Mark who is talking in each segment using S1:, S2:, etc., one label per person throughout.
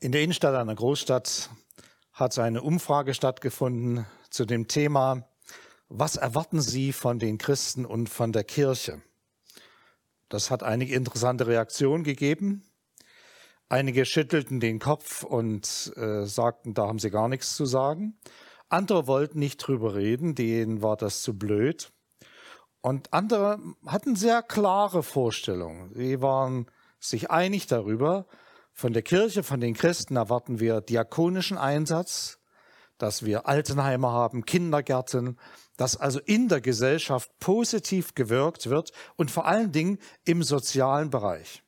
S1: In der Innenstadt einer Großstadt hat eine Umfrage stattgefunden zu dem Thema, was erwarten Sie von den Christen und von der Kirche? Das hat einige interessante Reaktionen gegeben. Einige schüttelten den Kopf und äh, sagten, da haben sie gar nichts zu sagen. Andere wollten nicht drüber reden, denen war das zu blöd. Und andere hatten sehr klare Vorstellungen. Sie waren sich einig darüber, von der Kirche, von den Christen erwarten wir diakonischen Einsatz, dass wir Altenheime haben, Kindergärten, dass also in der Gesellschaft positiv gewirkt wird und vor allen Dingen im sozialen Bereich.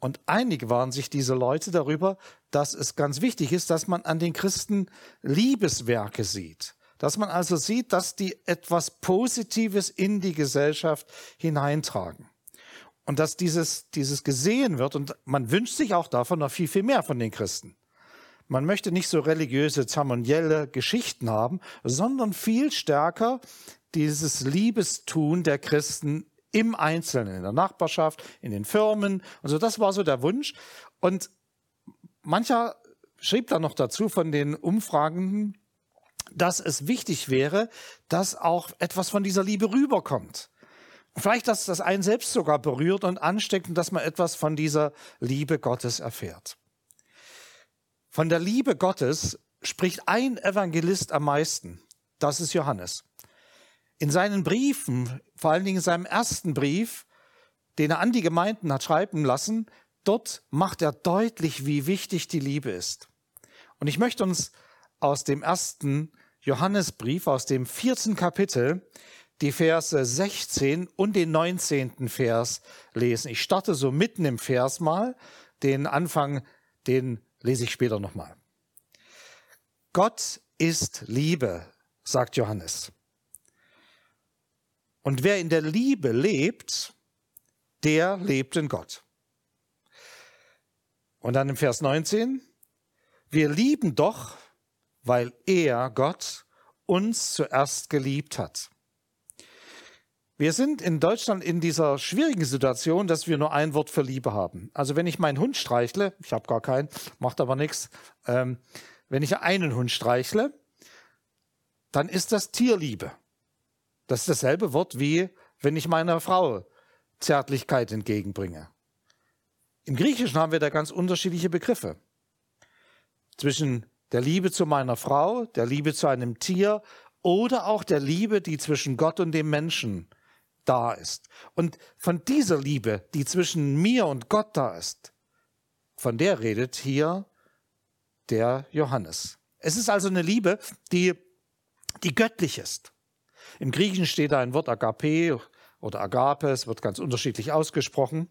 S1: Und einig waren sich diese Leute darüber, dass es ganz wichtig ist, dass man an den Christen Liebeswerke sieht. Dass man also sieht, dass die etwas Positives in die Gesellschaft hineintragen. Und dass dieses, dieses gesehen wird und man wünscht sich auch davon noch viel, viel mehr von den Christen. Man möchte nicht so religiöse, zeremonielle Geschichten haben, sondern viel stärker dieses Liebestun der Christen im Einzelnen, in der Nachbarschaft, in den Firmen und so. Das war so der Wunsch. Und mancher schrieb dann noch dazu von den Umfragenden, dass es wichtig wäre, dass auch etwas von dieser Liebe rüberkommt. Vielleicht, dass das einen selbst sogar berührt und ansteckt und dass man etwas von dieser Liebe Gottes erfährt. Von der Liebe Gottes spricht ein Evangelist am meisten. Das ist Johannes. In seinen Briefen, vor allen Dingen in seinem ersten Brief, den er an die Gemeinden hat schreiben lassen, dort macht er deutlich, wie wichtig die Liebe ist. Und ich möchte uns aus dem ersten Johannesbrief, aus dem vierten Kapitel, die Verse 16 und den 19. Vers lesen. Ich starte so mitten im Vers mal. Den Anfang, den lese ich später nochmal. Gott ist Liebe, sagt Johannes. Und wer in der Liebe lebt, der lebt in Gott. Und dann im Vers 19, wir lieben doch, weil er, Gott, uns zuerst geliebt hat. Wir sind in Deutschland in dieser schwierigen Situation, dass wir nur ein Wort für Liebe haben. Also wenn ich meinen Hund streichle, ich habe gar keinen, macht aber nichts, ähm, wenn ich einen Hund streichle, dann ist das Tierliebe. Das ist dasselbe Wort wie wenn ich meiner Frau Zärtlichkeit entgegenbringe. Im Griechischen haben wir da ganz unterschiedliche Begriffe. Zwischen der Liebe zu meiner Frau, der Liebe zu einem Tier oder auch der Liebe, die zwischen Gott und dem Menschen da ist. Und von dieser Liebe, die zwischen mir und Gott da ist, von der redet hier der Johannes. Es ist also eine Liebe, die, die göttlich ist. Im Griechischen steht da ein Wort Agape oder Agape, es wird ganz unterschiedlich ausgesprochen.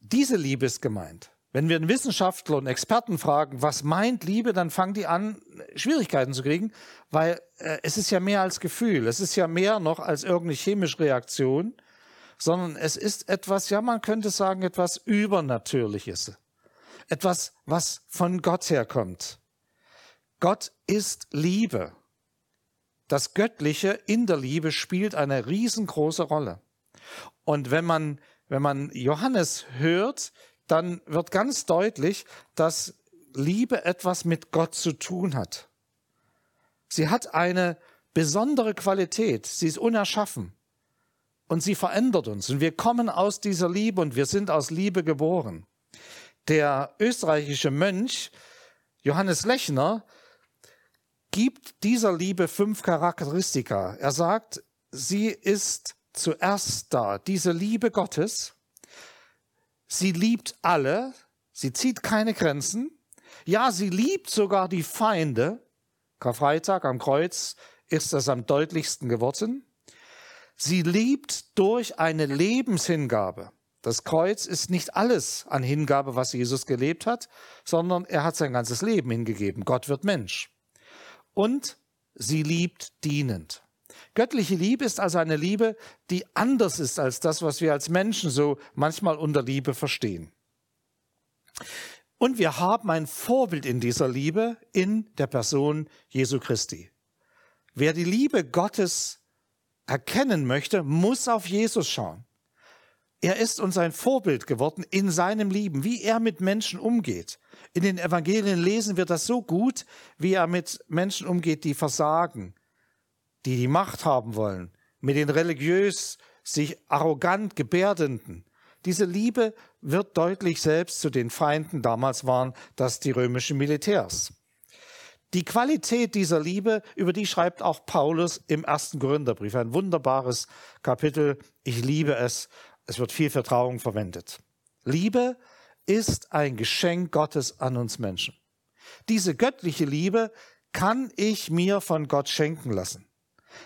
S1: Diese Liebe ist gemeint. Wenn wir einen Wissenschaftler und Experten fragen, was meint Liebe, dann fangen die an, Schwierigkeiten zu kriegen, weil äh, es ist ja mehr als Gefühl, es ist ja mehr noch als irgendeine chemische Reaktion, sondern es ist etwas, ja, man könnte sagen, etwas Übernatürliches. Etwas, was von Gott herkommt. Gott ist Liebe. Das Göttliche in der Liebe spielt eine riesengroße Rolle. Und wenn man, wenn man Johannes hört, dann wird ganz deutlich, dass Liebe etwas mit Gott zu tun hat. Sie hat eine besondere Qualität. Sie ist unerschaffen. Und sie verändert uns. Und wir kommen aus dieser Liebe und wir sind aus Liebe geboren. Der österreichische Mönch Johannes Lechner gibt dieser Liebe fünf Charakteristika. Er sagt, sie ist zuerst da, diese Liebe Gottes, Sie liebt alle, sie zieht keine Grenzen. Ja, sie liebt sogar die Feinde. Karfreitag am Kreuz ist das am deutlichsten geworden. Sie liebt durch eine Lebenshingabe. Das Kreuz ist nicht alles an Hingabe, was Jesus gelebt hat, sondern er hat sein ganzes Leben hingegeben. Gott wird Mensch. Und sie liebt dienend. Göttliche Liebe ist also eine Liebe, die anders ist als das, was wir als Menschen so manchmal unter Liebe verstehen. Und wir haben ein Vorbild in dieser Liebe in der Person Jesu Christi. Wer die Liebe Gottes erkennen möchte, muss auf Jesus schauen. Er ist uns ein Vorbild geworden in seinem Lieben, wie er mit Menschen umgeht. In den Evangelien lesen wir das so gut, wie er mit Menschen umgeht, die versagen, die die Macht haben wollen, mit den religiös sich arrogant gebärdenden. Diese Liebe wird deutlich selbst zu den Feinden damals waren das die römischen Militärs. Die Qualität dieser Liebe, über die schreibt auch Paulus im ersten Korintherbrief, ein wunderbares Kapitel. Ich liebe es. Es wird viel Vertrauen verwendet. Liebe ist ein Geschenk Gottes an uns Menschen. Diese göttliche Liebe kann ich mir von Gott schenken lassen.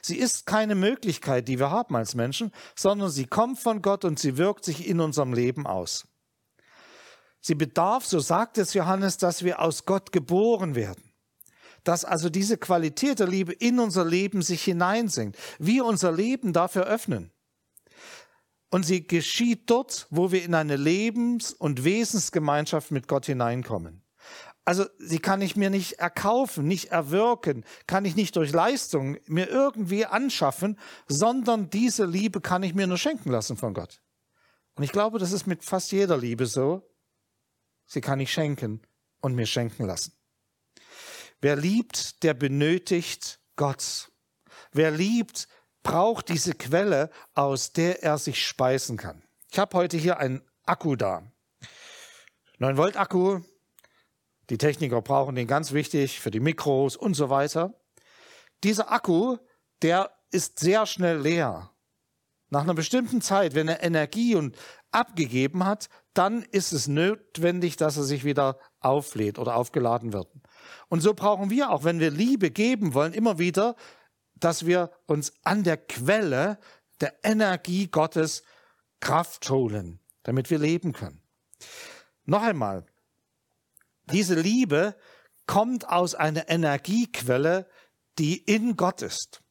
S1: Sie ist keine Möglichkeit, die wir haben als Menschen, sondern sie kommt von Gott und sie wirkt sich in unserem Leben aus. Sie bedarf, so sagt es Johannes, dass wir aus Gott geboren werden dass also diese Qualität der Liebe in unser Leben sich hineinsinkt, wir unser Leben dafür öffnen. Und sie geschieht dort, wo wir in eine Lebens- und Wesensgemeinschaft mit Gott hineinkommen. Also sie kann ich mir nicht erkaufen, nicht erwirken, kann ich nicht durch Leistung mir irgendwie anschaffen, sondern diese Liebe kann ich mir nur schenken lassen von Gott. Und ich glaube, das ist mit fast jeder Liebe so. Sie kann ich schenken und mir schenken lassen. Wer liebt, der benötigt Gott. Wer liebt, braucht diese Quelle, aus der er sich speisen kann. Ich habe heute hier einen Akku da. 9 Volt Akku. Die Techniker brauchen den ganz wichtig für die Mikros und so weiter. Dieser Akku, der ist sehr schnell leer. Nach einer bestimmten Zeit, wenn er Energie und abgegeben hat, dann ist es notwendig, dass er sich wieder auflädt oder aufgeladen wird. Und so brauchen wir auch, wenn wir Liebe geben wollen, immer wieder, dass wir uns an der Quelle der Energie Gottes Kraft holen, damit wir leben können. Noch einmal, diese Liebe kommt aus einer Energiequelle, die in Gott ist.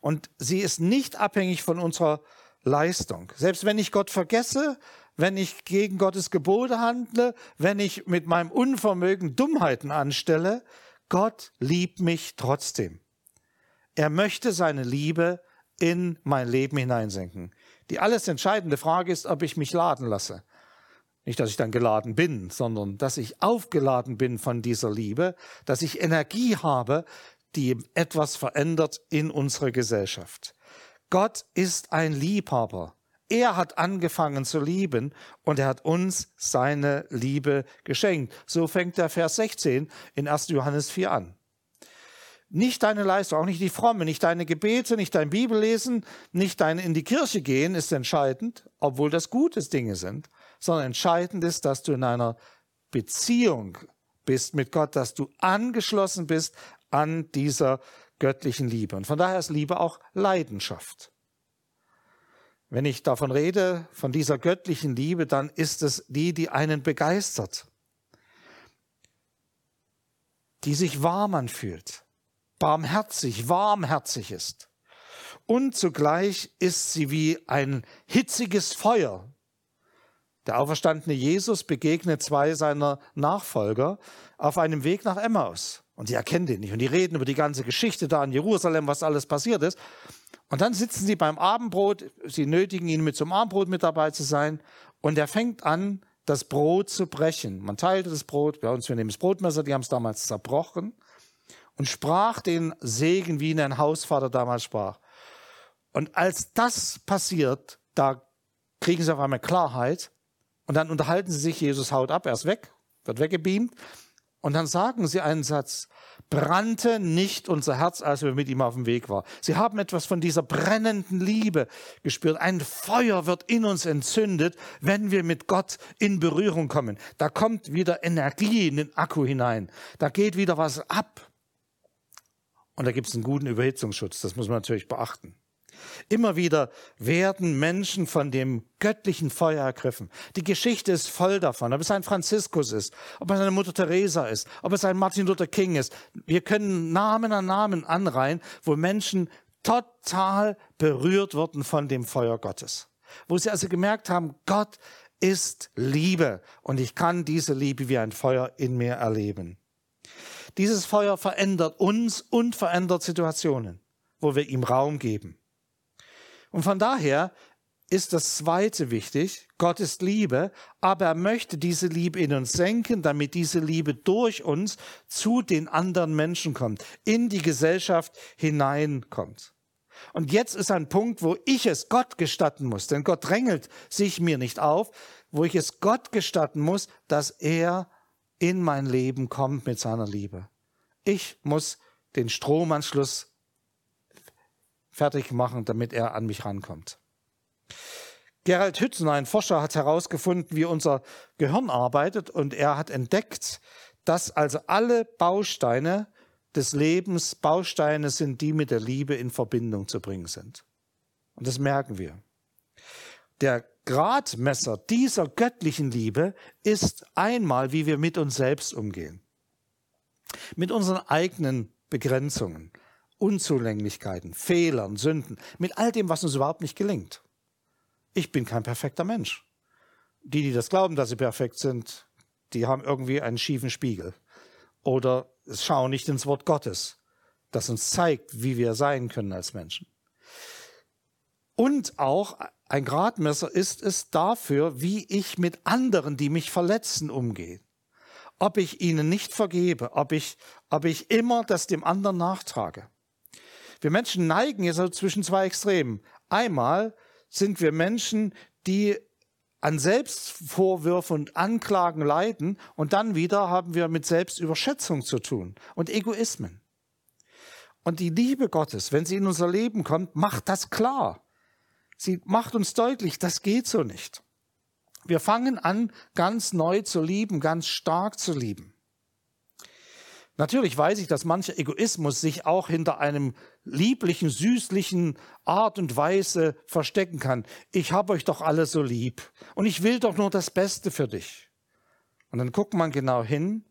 S1: Und sie ist nicht abhängig von unserer Leistung. Selbst wenn ich Gott vergesse, wenn ich gegen Gottes Gebote handle, wenn ich mit meinem Unvermögen Dummheiten anstelle, Gott liebt mich trotzdem. Er möchte seine Liebe in mein Leben hineinsenken. Die alles entscheidende Frage ist, ob ich mich laden lasse. Nicht, dass ich dann geladen bin, sondern dass ich aufgeladen bin von dieser Liebe, dass ich Energie habe, die etwas verändert in unserer Gesellschaft. Gott ist ein Liebhaber. Er hat angefangen zu lieben und er hat uns seine Liebe geschenkt. So fängt der Vers 16 in 1. Johannes 4 an. Nicht deine Leistung, auch nicht die Fromme, nicht deine Gebete, nicht dein Bibellesen, nicht dein in die Kirche gehen ist entscheidend, obwohl das gute Dinge sind, sondern entscheidend ist, dass du in einer Beziehung bist mit Gott, dass du angeschlossen bist an dieser göttlichen Liebe. Und von daher ist Liebe auch Leidenschaft. Wenn ich davon rede, von dieser göttlichen Liebe, dann ist es die, die einen begeistert, die sich warm anfühlt, barmherzig, warmherzig ist. Und zugleich ist sie wie ein hitziges Feuer. Der auferstandene Jesus begegnet zwei seiner Nachfolger auf einem Weg nach Emmaus. Und die erkennen den nicht. Und die reden über die ganze Geschichte da in Jerusalem, was alles passiert ist. Und dann sitzen sie beim Abendbrot, sie nötigen ihn mit zum Abendbrot mit dabei zu sein und er fängt an, das Brot zu brechen. Man teilte das Brot, bei uns, wir nehmen das Brotmesser, die haben es damals zerbrochen und sprach den Segen, wie ihn ein Hausvater damals sprach. Und als das passiert, da kriegen sie auf einmal Klarheit und dann unterhalten sie sich, Jesus haut ab, er ist weg, wird weggebeamt und dann sagen sie einen Satz, brannte nicht unser Herz, als wir mit ihm auf dem Weg waren. Sie haben etwas von dieser brennenden Liebe gespürt. Ein Feuer wird in uns entzündet, wenn wir mit Gott in Berührung kommen. Da kommt wieder Energie in den Akku hinein. Da geht wieder was ab. Und da gibt es einen guten Überhitzungsschutz. Das muss man natürlich beachten. Immer wieder werden Menschen von dem göttlichen Feuer ergriffen. Die Geschichte ist voll davon. Ob es ein Franziskus ist, ob es eine Mutter Teresa ist, ob es ein Martin Luther King ist. Wir können Namen an Namen anreihen, wo Menschen total berührt wurden von dem Feuer Gottes. Wo sie also gemerkt haben, Gott ist Liebe und ich kann diese Liebe wie ein Feuer in mir erleben. Dieses Feuer verändert uns und verändert Situationen, wo wir ihm Raum geben. Und von daher ist das zweite wichtig. Gott ist Liebe, aber er möchte diese Liebe in uns senken, damit diese Liebe durch uns zu den anderen Menschen kommt, in die Gesellschaft hineinkommt. Und jetzt ist ein Punkt, wo ich es Gott gestatten muss, denn Gott drängelt sich mir nicht auf, wo ich es Gott gestatten muss, dass er in mein Leben kommt mit seiner Liebe. Ich muss den Stromanschluss fertig machen, damit er an mich rankommt. Gerald Hützen, ein Forscher, hat herausgefunden, wie unser Gehirn arbeitet und er hat entdeckt, dass also alle Bausteine des Lebens Bausteine sind, die mit der Liebe in Verbindung zu bringen sind. Und das merken wir. Der Gradmesser dieser göttlichen Liebe ist einmal, wie wir mit uns selbst umgehen. Mit unseren eigenen Begrenzungen, Unzulänglichkeiten, Fehlern, Sünden, mit all dem, was uns überhaupt nicht gelingt. Ich bin kein perfekter Mensch. Die, die das glauben, dass sie perfekt sind, die haben irgendwie einen schiefen Spiegel oder schauen nicht ins Wort Gottes, das uns zeigt, wie wir sein können als Menschen. Und auch ein Gradmesser ist es dafür, wie ich mit anderen, die mich verletzen, umgehe. Ob ich ihnen nicht vergebe, ob ich, ob ich immer das dem anderen nachtrage. Wir Menschen neigen jetzt also zwischen zwei Extremen. Einmal sind wir Menschen, die an Selbstvorwürfen und Anklagen leiden und dann wieder haben wir mit Selbstüberschätzung zu tun und Egoismen. Und die Liebe Gottes, wenn sie in unser Leben kommt, macht das klar. Sie macht uns deutlich, das geht so nicht. Wir fangen an, ganz neu zu lieben, ganz stark zu lieben. Natürlich weiß ich, dass mancher Egoismus sich auch hinter einem lieblichen, süßlichen Art und Weise verstecken kann. Ich habe euch doch alle so lieb und ich will doch nur das Beste für dich. Und dann guckt man genau hin,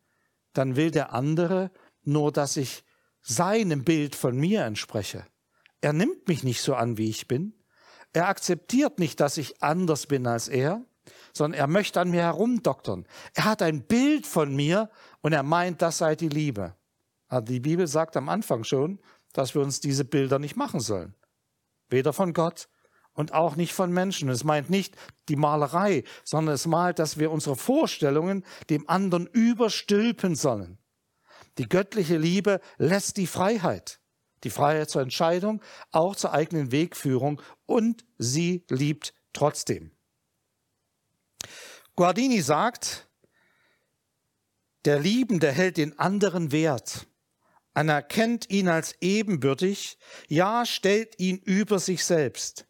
S1: dann will der andere nur, dass ich seinem Bild von mir entspreche. Er nimmt mich nicht so an, wie ich bin. Er akzeptiert nicht, dass ich anders bin als er sondern er möchte an mir herumdoktern. Er hat ein Bild von mir und er meint, das sei die Liebe. Also die Bibel sagt am Anfang schon, dass wir uns diese Bilder nicht machen sollen. Weder von Gott und auch nicht von Menschen. Es meint nicht die Malerei, sondern es malt, dass wir unsere Vorstellungen dem anderen überstülpen sollen. Die göttliche Liebe lässt die Freiheit, die Freiheit zur Entscheidung, auch zur eigenen Wegführung und sie liebt trotzdem. Guardini sagt, der Liebende hält den anderen wert, anerkennt ihn als ebenbürtig, ja stellt ihn über sich selbst.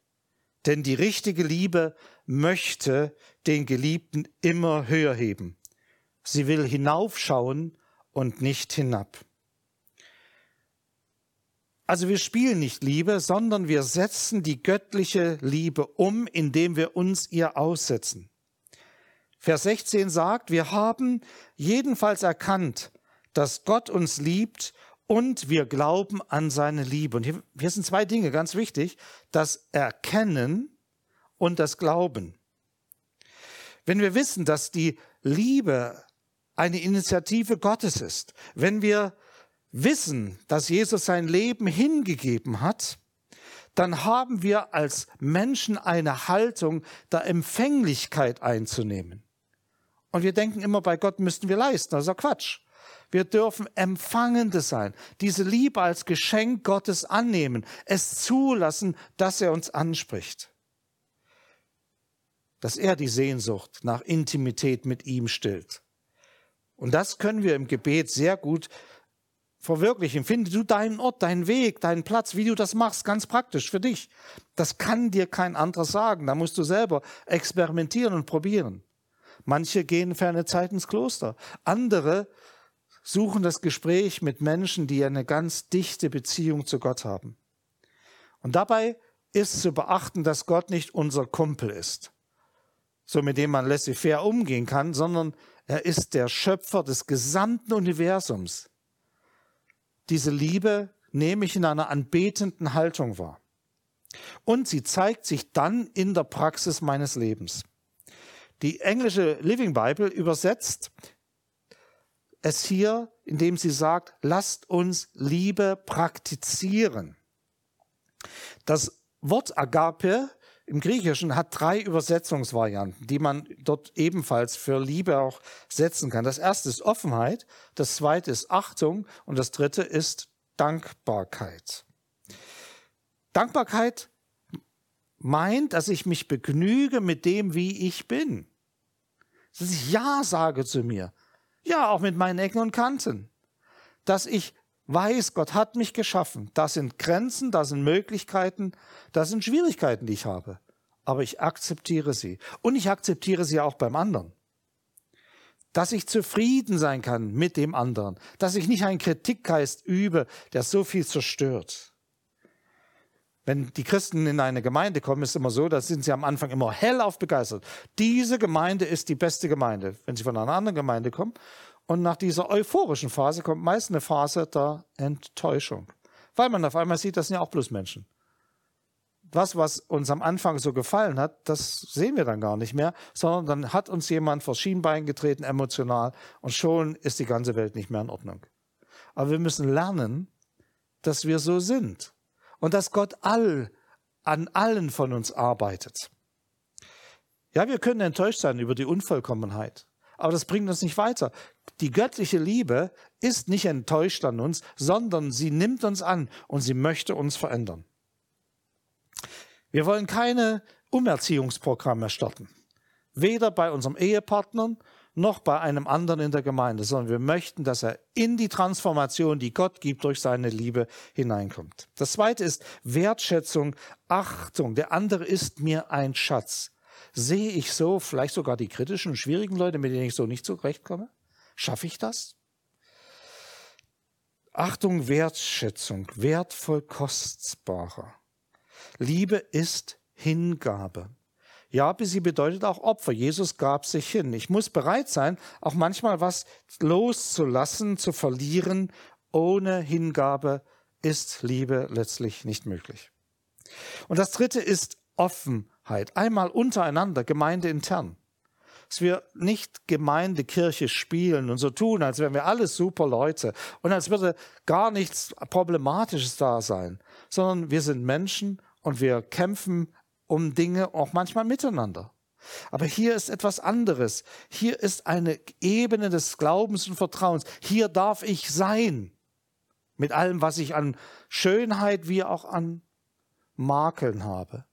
S1: Denn die richtige Liebe möchte den Geliebten immer höher heben. Sie will hinaufschauen und nicht hinab. Also wir spielen nicht Liebe, sondern wir setzen die göttliche Liebe um, indem wir uns ihr aussetzen. Vers 16 sagt, wir haben jedenfalls erkannt, dass Gott uns liebt und wir glauben an seine Liebe. Und hier, hier sind zwei Dinge ganz wichtig, das Erkennen und das Glauben. Wenn wir wissen, dass die Liebe eine Initiative Gottes ist, wenn wir wissen, dass Jesus sein Leben hingegeben hat, dann haben wir als Menschen eine Haltung der Empfänglichkeit einzunehmen. Und wir denken immer, bei Gott müssten wir leisten. Ja Quatsch. Wir dürfen Empfangende sein, diese Liebe als Geschenk Gottes annehmen, es zulassen, dass er uns anspricht. Dass er die Sehnsucht nach Intimität mit ihm stillt. Und das können wir im Gebet sehr gut verwirklichen. Finde du deinen Ort, deinen Weg, deinen Platz, wie du das machst, ganz praktisch für dich. Das kann dir kein anderer sagen. Da musst du selber experimentieren und probieren. Manche gehen für eine Zeit ins Kloster. Andere suchen das Gespräch mit Menschen, die eine ganz dichte Beziehung zu Gott haben. Und dabei ist zu beachten, dass Gott nicht unser Kumpel ist, so mit dem man laissez-faire umgehen kann, sondern er ist der Schöpfer des gesamten Universums. Diese Liebe nehme ich in einer anbetenden Haltung wahr. Und sie zeigt sich dann in der Praxis meines Lebens. Die englische Living Bible übersetzt es hier, indem sie sagt, lasst uns Liebe praktizieren. Das Wort Agape im Griechischen hat drei Übersetzungsvarianten, die man dort ebenfalls für Liebe auch setzen kann. Das erste ist Offenheit, das zweite ist Achtung und das dritte ist Dankbarkeit. Dankbarkeit meint, dass ich mich begnüge mit dem, wie ich bin. Dass ich Ja sage zu mir. Ja, auch mit meinen Ecken und Kanten. Dass ich weiß, Gott hat mich geschaffen. Das sind Grenzen, das sind Möglichkeiten, das sind Schwierigkeiten, die ich habe. Aber ich akzeptiere sie. Und ich akzeptiere sie auch beim anderen. Dass ich zufrieden sein kann mit dem anderen. Dass ich nicht einen Kritikgeist übe, der so viel zerstört. Wenn die Christen in eine Gemeinde kommen, ist es immer so, da sind sie am Anfang immer hellauf begeistert. Diese Gemeinde ist die beste Gemeinde. Wenn sie von einer anderen Gemeinde kommen und nach dieser euphorischen Phase kommt meist eine Phase der Enttäuschung. Weil man auf einmal sieht, das sind ja auch bloß Menschen. Was, was uns am Anfang so gefallen hat, das sehen wir dann gar nicht mehr, sondern dann hat uns jemand vor Schienbein getreten, emotional, und schon ist die ganze Welt nicht mehr in Ordnung. Aber wir müssen lernen, dass wir so sind und dass Gott all, an allen von uns arbeitet. Ja, wir können enttäuscht sein über die Unvollkommenheit. Aber das bringt uns nicht weiter. Die göttliche Liebe ist nicht enttäuscht an uns, sondern sie nimmt uns an und sie möchte uns verändern. Wir wollen keine Umerziehungsprogramme starten. Weder bei unserem Ehepartner noch bei einem anderen in der Gemeinde, sondern wir möchten, dass er in die Transformation, die Gott gibt, durch seine Liebe hineinkommt. Das zweite ist Wertschätzung, Achtung. Der andere ist mir ein Schatz. Sehe ich so vielleicht sogar die kritischen, schwierigen Leute, mit denen ich so nicht zurechtkomme? Schaffe ich das? Achtung, Wertschätzung, wertvoll kostbarer. Liebe ist Hingabe. Ja, sie bedeutet auch Opfer. Jesus gab sich hin. Ich muss bereit sein, auch manchmal was loszulassen, zu verlieren. Ohne Hingabe ist Liebe letztlich nicht möglich. Und das dritte ist offen einmal untereinander, gemeindeintern. Dass wir nicht Gemeindekirche spielen und so tun, als wären wir alles super Leute und als würde gar nichts Problematisches da sein, sondern wir sind Menschen und wir kämpfen um Dinge auch manchmal miteinander. Aber hier ist etwas anderes. Hier ist eine Ebene des Glaubens und Vertrauens. Hier darf ich sein. Mit allem, was ich an Schönheit wie auch an Makeln habe.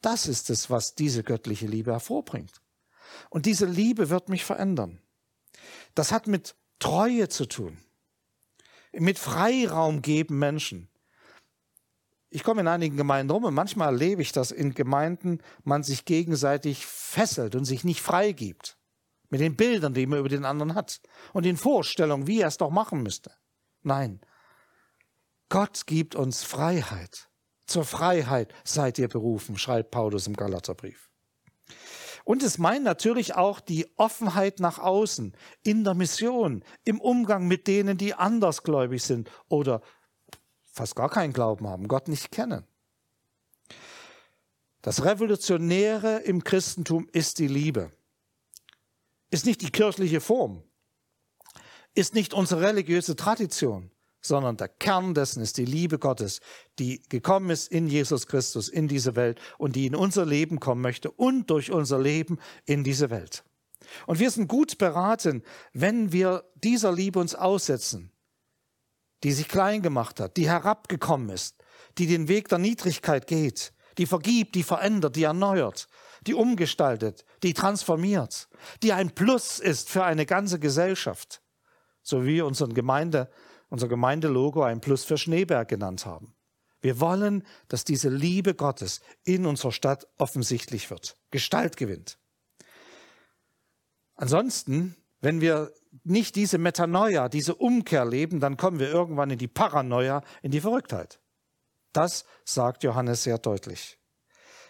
S1: Das ist es, was diese göttliche Liebe hervorbringt. Und diese Liebe wird mich verändern. Das hat mit Treue zu tun, mit Freiraum geben Menschen. Ich komme in einigen Gemeinden rum und manchmal erlebe ich, dass in Gemeinden man sich gegenseitig fesselt und sich nicht freigibt. Mit den Bildern, die man über den anderen hat und den Vorstellungen, wie er es doch machen müsste. Nein, Gott gibt uns Freiheit. Zur Freiheit seid ihr berufen, schreibt Paulus im Galaterbrief. Und es meint natürlich auch die Offenheit nach außen, in der Mission, im Umgang mit denen, die andersgläubig sind oder fast gar keinen Glauben haben, Gott nicht kennen. Das Revolutionäre im Christentum ist die Liebe, ist nicht die kirchliche Form, ist nicht unsere religiöse Tradition, sondern der Kern dessen ist die Liebe Gottes, die gekommen ist in Jesus Christus in diese Welt und die in unser Leben kommen möchte und durch unser Leben in diese Welt. Und wir sind gut beraten, wenn wir dieser Liebe uns aussetzen, die sich klein gemacht hat, die herabgekommen ist, die den Weg der Niedrigkeit geht, die vergibt, die verändert, die erneuert, die umgestaltet, die transformiert, die ein Plus ist für eine ganze Gesellschaft, so wie unsere Gemeinde unser Gemeindelogo ein Plus für Schneeberg genannt haben. Wir wollen, dass diese Liebe Gottes in unserer Stadt offensichtlich wird, Gestalt gewinnt. Ansonsten, wenn wir nicht diese Metanoia, diese Umkehr leben, dann kommen wir irgendwann in die Paranoia, in die Verrücktheit. Das sagt Johannes sehr deutlich.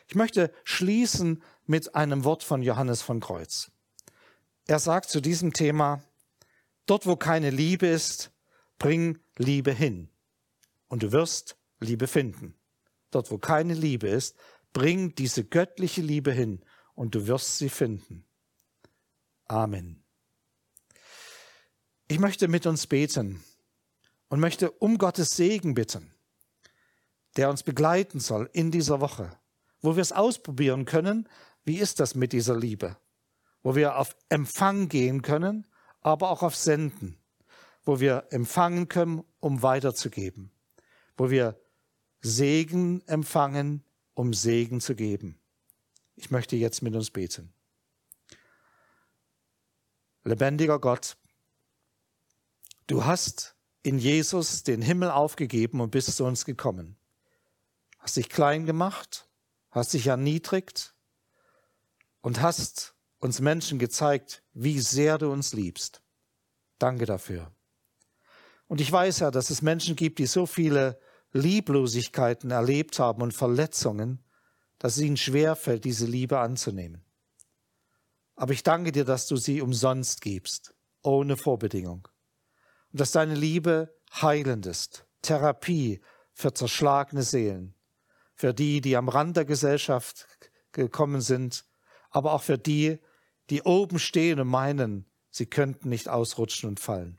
S1: Ich möchte schließen mit einem Wort von Johannes von Kreuz. Er sagt zu diesem Thema, dort wo keine Liebe ist, Bring Liebe hin und du wirst Liebe finden. Dort, wo keine Liebe ist, bring diese göttliche Liebe hin und du wirst sie finden. Amen. Ich möchte mit uns beten und möchte um Gottes Segen bitten, der uns begleiten soll in dieser Woche, wo wir es ausprobieren können, wie ist das mit dieser Liebe, wo wir auf Empfang gehen können, aber auch auf Senden, wo wir empfangen können, um weiterzugeben, wo wir Segen empfangen, um Segen zu geben. Ich möchte jetzt mit uns beten. Lebendiger Gott, du hast in Jesus den Himmel aufgegeben und bist zu uns gekommen. Hast dich klein gemacht, hast dich erniedrigt und hast uns Menschen gezeigt, wie sehr du uns liebst. Danke dafür. Und ich weiß ja, dass es Menschen gibt, die so viele Lieblosigkeiten erlebt haben und Verletzungen, dass es ihnen schwerfällt, diese Liebe anzunehmen. Aber ich danke dir, dass du sie umsonst gibst, ohne Vorbedingung. Dass deine Liebe heilend ist, Therapie für zerschlagene Seelen, für die, die am Rand der Gesellschaft gekommen sind, aber auch für die, die oben stehen und meinen, sie könnten nicht ausrutschen und fallen.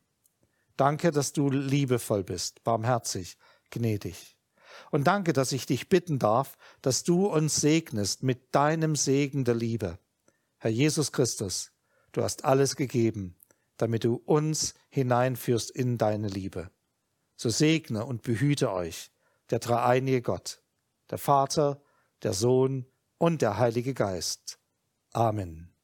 S1: Danke, dass du liebevoll bist, barmherzig, gnädig. Und danke, dass ich dich bitten darf, dass du uns segnest mit deinem Segen der Liebe. Herr Jesus Christus, du hast alles gegeben, damit du uns hineinführst in deine Liebe. So segne und behüte euch der dreieinige Gott, der Vater, der Sohn und der Heilige Geist. Amen.